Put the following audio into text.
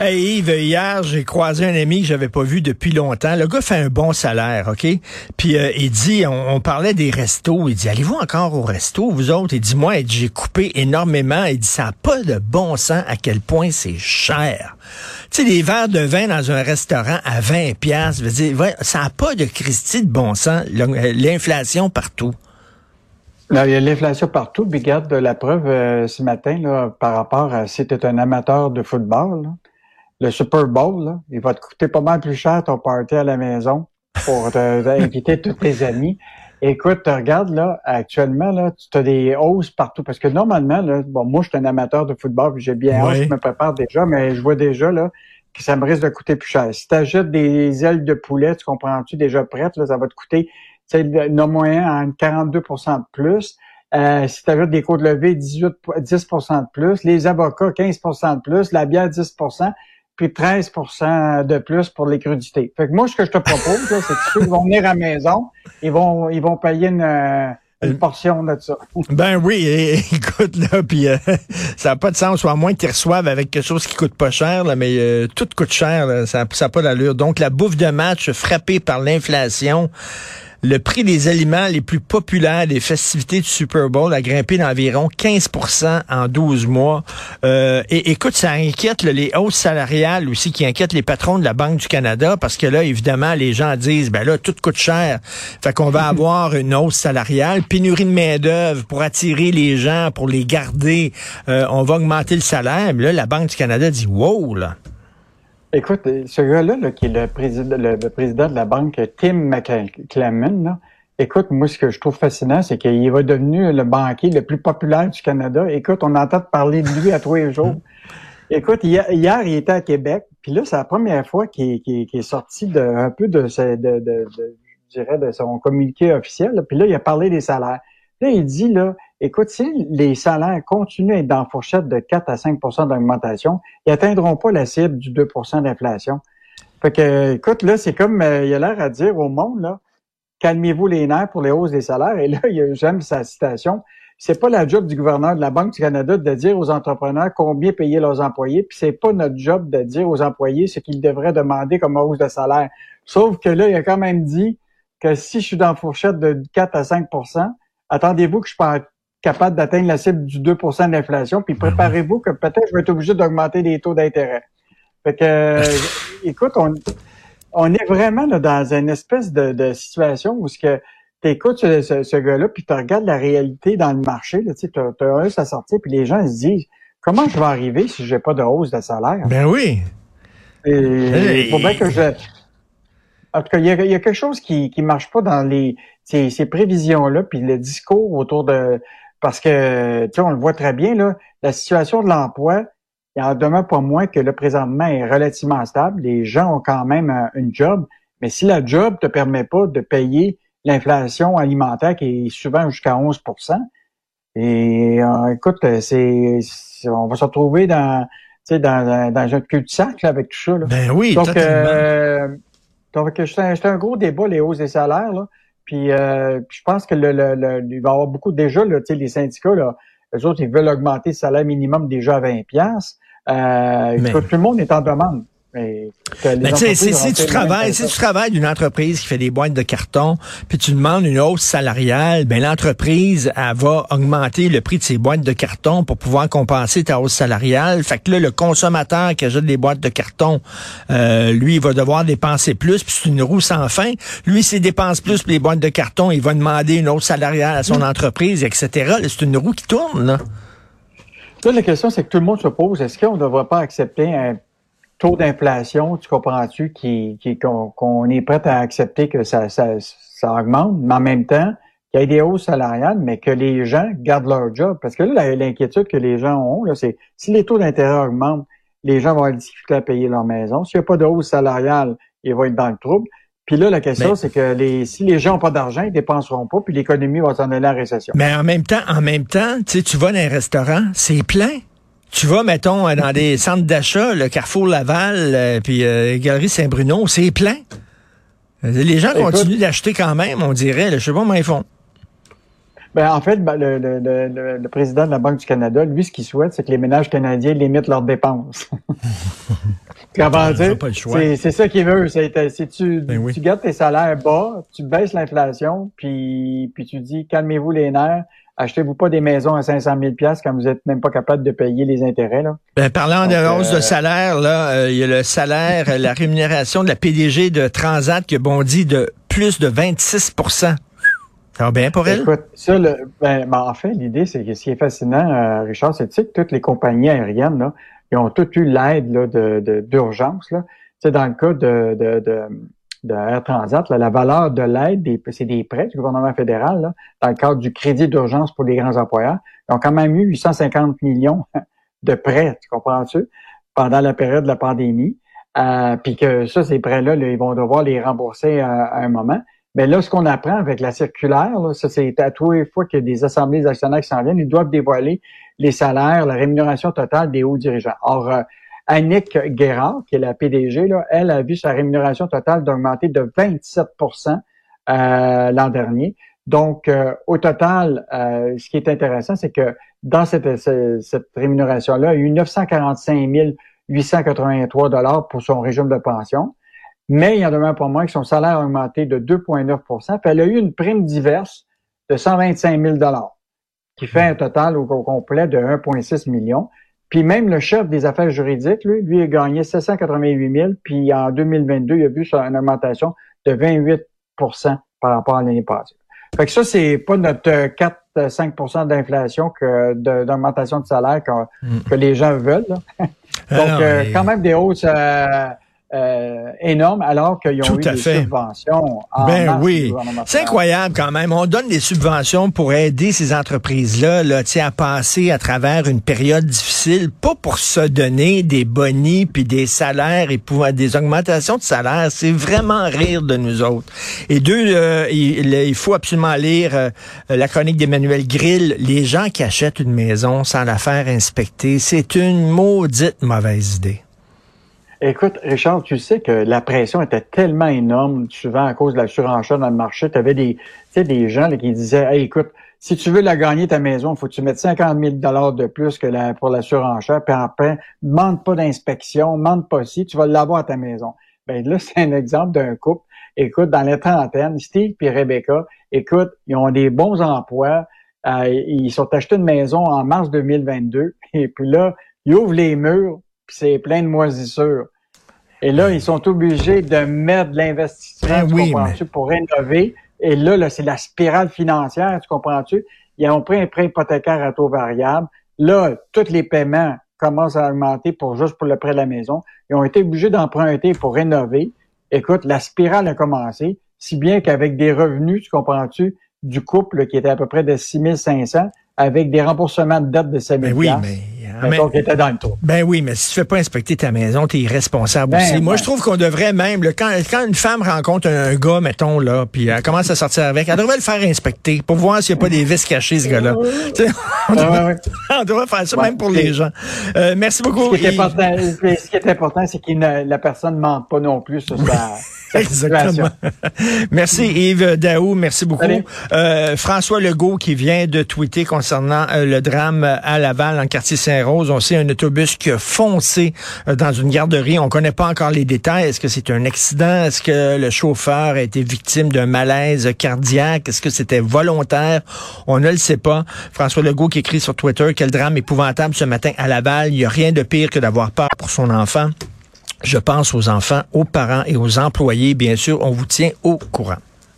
Hey Yves, hier, j'ai croisé un ami que j'avais pas vu depuis longtemps. Le gars fait un bon salaire, OK? Puis euh, il dit, on, parlait des restos. Il dit, allez-vous encore au resto, vous autres? Il dit, moi, j'ai coupé énormément. Il dit, ça n'a pas de bon sens à quel point c'est cher. Tu sais, des verres de vin dans un restaurant à 20 pièces, ça n'a pas de Christie de bon sens. L'inflation partout. il y a l'inflation partout. Puis garde la preuve euh, ce matin là, par rapport à si tu un amateur de football. Là le Super Bowl, il va te coûter pas mal plus cher ton party à la maison pour inviter tous tes amis. Écoute, regarde là, actuellement, là, tu as des hausses partout. Parce que normalement, là, bon, moi, je suis un amateur de football, j'ai bien hâte, je me prépare déjà, mais je vois déjà là que ça me risque de coûter plus cher. Si tu achètes des ailes de poulet, tu comprends-tu déjà prêtes, là, ça va te coûter non moyen en 42% de plus. Euh, si tu achètes des côtes levées, 18, 10% de plus. Les avocats, 15% de plus. La bière, 10 puis 13 de plus pour les crudités. Fait que moi, ce que je te propose, c'est que ceux qui vont venir à la maison, ils vont, ils vont payer une, euh, une portion de ça. Ben oui, écoute, là, puis euh, ça n'a pas de sens, soit moins qu'ils reçoivent avec quelque chose qui coûte pas cher, là, mais euh, tout coûte cher, ça n'a pas d'allure. Donc, la bouffe de match frappée par l'inflation, le prix des aliments les plus populaires des festivités du Super Bowl a grimpé d'environ 15% en 12 mois. Euh, et écoute, ça inquiète les hausses salariales aussi qui inquiètent les patrons de la Banque du Canada parce que là, évidemment, les gens disent, ben là, tout coûte cher. Fait qu'on va avoir une hausse salariale, pénurie de main-d'œuvre pour attirer les gens, pour les garder. Euh, on va augmenter le salaire. Mais là, la Banque du Canada dit, wow, là. Écoute, ce gars-là, qui est le président, le, président de la banque, Tim McClement, écoute, moi, ce que je trouve fascinant, c'est qu'il va devenu le banquier le plus populaire du Canada. Écoute, on entend parler de lui à tous les jours. Écoute, hier, il était à Québec, puis là, c'est la première fois qu'il est sorti de, un peu de, de, de, je dirais, de son communiqué officiel. Puis là, il a parlé des salaires. Là, il dit, là, écoute, si les salaires continuent à être dans la fourchette de 4 à 5% d'augmentation, ils atteindront pas la cible du 2% d'inflation. Fait que, écoute, là, c'est comme, euh, il a l'air à dire au monde, là, calmez-vous les nerfs pour les hausses des salaires. Et là, j'aime sa citation. C'est pas la job du gouverneur de la Banque du Canada de dire aux entrepreneurs combien payer leurs employés, puis c'est pas notre job de dire aux employés ce qu'ils devraient demander comme hausse de salaire. Sauf que là, il a quand même dit que si je suis dans la fourchette de 4 à 5 attendez-vous que je sois capable d'atteindre la cible du 2% d'inflation, puis ben préparez-vous que peut-être je vais être obligé d'augmenter les taux d'intérêt. Fait que, euh, écoute, on, on est vraiment dans une espèce de, situation où ce que tu écoutes ce, ce, gars-là, puis tu regardes la réalité dans le marché, tu as, as à sortir, puis les gens se disent, comment je vais arriver si j'ai pas de hausse de salaire? Ben oui. Il faut bien que je... En tout cas, il y a, quelque chose qui qui marche pas dans les ces, ces prévisions-là, puis le discours autour de... Parce que, tu sais, on le voit très bien, là, la situation de l'emploi, il en demeure pas moins que le présentement est relativement stable. Les gens ont quand même un, une job, mais si la job te permet pas de payer l'inflation alimentaire qui est souvent jusqu'à 11% et euh, écoute, c'est, on va se retrouver dans, dans, dans un cul-de-sac avec tout ça. Là. Ben oui, donc, euh, donc c'est un, gros débat, les hausses des salaires. Là. Puis euh, je pense que le, le, il va y avoir beaucoup déjà, là, les syndicats, là, eux autres, ils veulent augmenter le salaire minimum déjà à 20 euh, Tout le monde est en demande. Mais, si, tu travailles, si tu travailles d'une entreprise qui fait des boîtes de carton, puis tu demandes une hausse salariale, ben l'entreprise elle va augmenter le prix de ses boîtes de carton pour pouvoir compenser ta hausse salariale. Fait que là, le consommateur qui achète des boîtes de carton, euh, lui, il va devoir dépenser plus, puis c'est une roue sans fin. Lui, s'il dépense plus pour les boîtes de carton, il va demander une hausse salariale à son mm. entreprise, etc. C'est une roue qui tourne, là. Là, la question, c'est que tout le monde se pose, est-ce qu'on ne devrait pas accepter un taux d'inflation, tu comprends-tu, qui, qui, qu'on est prêt à accepter que ça, ça, ça augmente, mais en même temps, qu'il y ait des hausses salariales, mais que les gens gardent leur job. Parce que là, l'inquiétude que les gens ont, là, c'est si les taux d'intérêt augmentent, les gens vont avoir difficulté à payer leur maison. S'il n'y a pas de hausse salariale, ils vont être dans le trouble. Puis là, la question, c'est que les, si les gens n'ont pas d'argent, ils dépenseront pas, puis l'économie va s'en aller en récession. Mais en même temps, en même temps, tu vas dans un restaurant, c'est plein. Tu vas, mettons, dans des centres d'achat, le Carrefour Laval, euh, puis euh, Galerie Saint-Bruno, c'est plein. Les gens continuent d'acheter quand même, on dirait. je sais pas comment ils font. Ben, en fait, ben, le, le, le, le, président de la Banque du Canada, lui, ce qu'il souhaite, c'est que les ménages canadiens limitent leurs dépenses. c'est ça qu'il veut. C'est si tu, ben tu gardes tes salaires bas, tu baisses l'inflation, puis, puis tu dis calmez-vous les nerfs, achetez-vous pas des maisons à 500 000 pièces quand vous êtes même pas capable de payer les intérêts. Là? Ben, parlant de hausse de euh, salaire, là, euh, il y a le salaire, la rémunération de la PDG de Transat qui bondit de plus de 26 ça va bien pour elle? Écoute, ça, le, ben, ben, en fait, l'idée, c'est que ce qui est fascinant, euh, Richard, c'est que toutes les compagnies aériennes, là, ils ont toutes eu l'aide de, d'urgence. Là. Tu sais, dans le cas de, de, de, de Air Transat, la valeur de l'aide, c'est des prêts du gouvernement fédéral, là, dans le cadre du crédit d'urgence pour les grands employeurs. Ils ont quand même eu 850 millions de prêts, tu comprends-tu, pendant la période de la pandémie. Euh, puis que ça, ces prêts-là, ils vont devoir les rembourser à un moment. Mais là, ce qu'on apprend avec la circulaire, là, ça c'est à tous les fois a des assemblées actionnaires qui s'en viennent, ils doivent dévoiler les salaires, la rémunération totale des hauts dirigeants. Or, euh, Annick Guérard, qui est la PDG, là, elle a vu sa rémunération totale d'augmenter de 27% euh, l'an dernier. Donc, euh, au total, euh, ce qui est intéressant, c'est que dans cette, cette, rémunération-là, il y a eu 945 883 dollars pour son régime de pension mais il y en demeure pas moins que son salaire a augmenté de 2,9% Elle a eu une prime diverse de 125 000 qui fait un total au, complet de 1,6 million. Puis même le chef des affaires juridiques, lui, lui a gagné 788 000, puis en 2022, il a vu une augmentation de 28% par rapport à l'année passée. Fait que ça, c'est pas notre 4-5% d'inflation que d'augmentation de, salaire que, hmm. que, les gens veulent. Ah Donc, euh, quand même des hausses euh, euh, énorme alors qu'ils ont eu des subventions. En ben oui, c'est incroyable quand même. On donne des subventions pour aider ces entreprises-là là, à passer à travers une période difficile, pas pour se donner des bonis puis des salaires et pour des augmentations de salaire. C'est vraiment rire de nous autres. Et deux, euh, il, faut absolument lire euh, la chronique d'Emmanuel Grill. Les gens qui achètent une maison sans la faire inspecter, c'est une maudite mauvaise idée. Écoute, Richard, tu sais que la pression était tellement énorme, souvent à cause de la surenchère dans le marché. Tu avais des, gens qui disaient écoute, si tu veux la gagner ta maison, faut que tu mettes 50 000 de plus que la, pour la surenchère, puis après, demande pas d'inspection, demande pas si, tu vas l'avoir à ta maison. Ben là, c'est un exemple d'un couple. Écoute, dans les trentaines, Steve et Rebecca, écoute, ils ont des bons emplois. Euh, ils sont achetés une maison en mars 2022. Et puis là, ils ouvrent les murs, puis c'est plein de moisissures. Et là, ils sont obligés de mettre de l'investissement, ben tu pour rénover. Et là, là c'est la spirale financière, tu comprends-tu? Ils ont pris un prêt hypothécaire à taux variable. Là, tous les paiements commencent à augmenter pour juste pour le prêt de la maison. Ils ont été obligés d'emprunter pour rénover. Écoute, la spirale a commencé, si bien qu'avec des revenus, tu comprends-tu, du couple qui était à peu près de 6500, avec des remboursements de dette de 7 000 ben oui, mais mais, était dans le trou. Ben oui, mais si tu fais pas inspecter ta maison, tu es irresponsable ben aussi. Moi, je trouve qu'on devrait même, quand, quand une femme rencontre un, gars, mettons, là, puis elle commence à sortir avec, elle devrait le faire inspecter pour voir s'il n'y a pas des vis cachées, ce gars-là. on, devrait, faire ça même pour les gens. Euh, merci beaucoup. Ce qui est important, ce qui est important, c'est que la personne ne mente pas non plus sur sa... Exactement. merci Yves Daou, merci beaucoup. Euh, François Legault qui vient de tweeter concernant euh, le drame à Laval, en quartier On sait un autobus qui a foncé euh, dans une garderie. On connaît pas encore les détails. Est-ce que c'est un accident? Est-ce que le chauffeur a été victime d'un malaise cardiaque? Est-ce que c'était volontaire? On ne le sait pas. François Legault qui écrit sur Twitter quel drame épouvantable ce matin à Laval. Il n'y a rien de pire que d'avoir peur pour son enfant. Je pense aux enfants, aux parents et aux employés. Bien sûr, on vous tient au courant.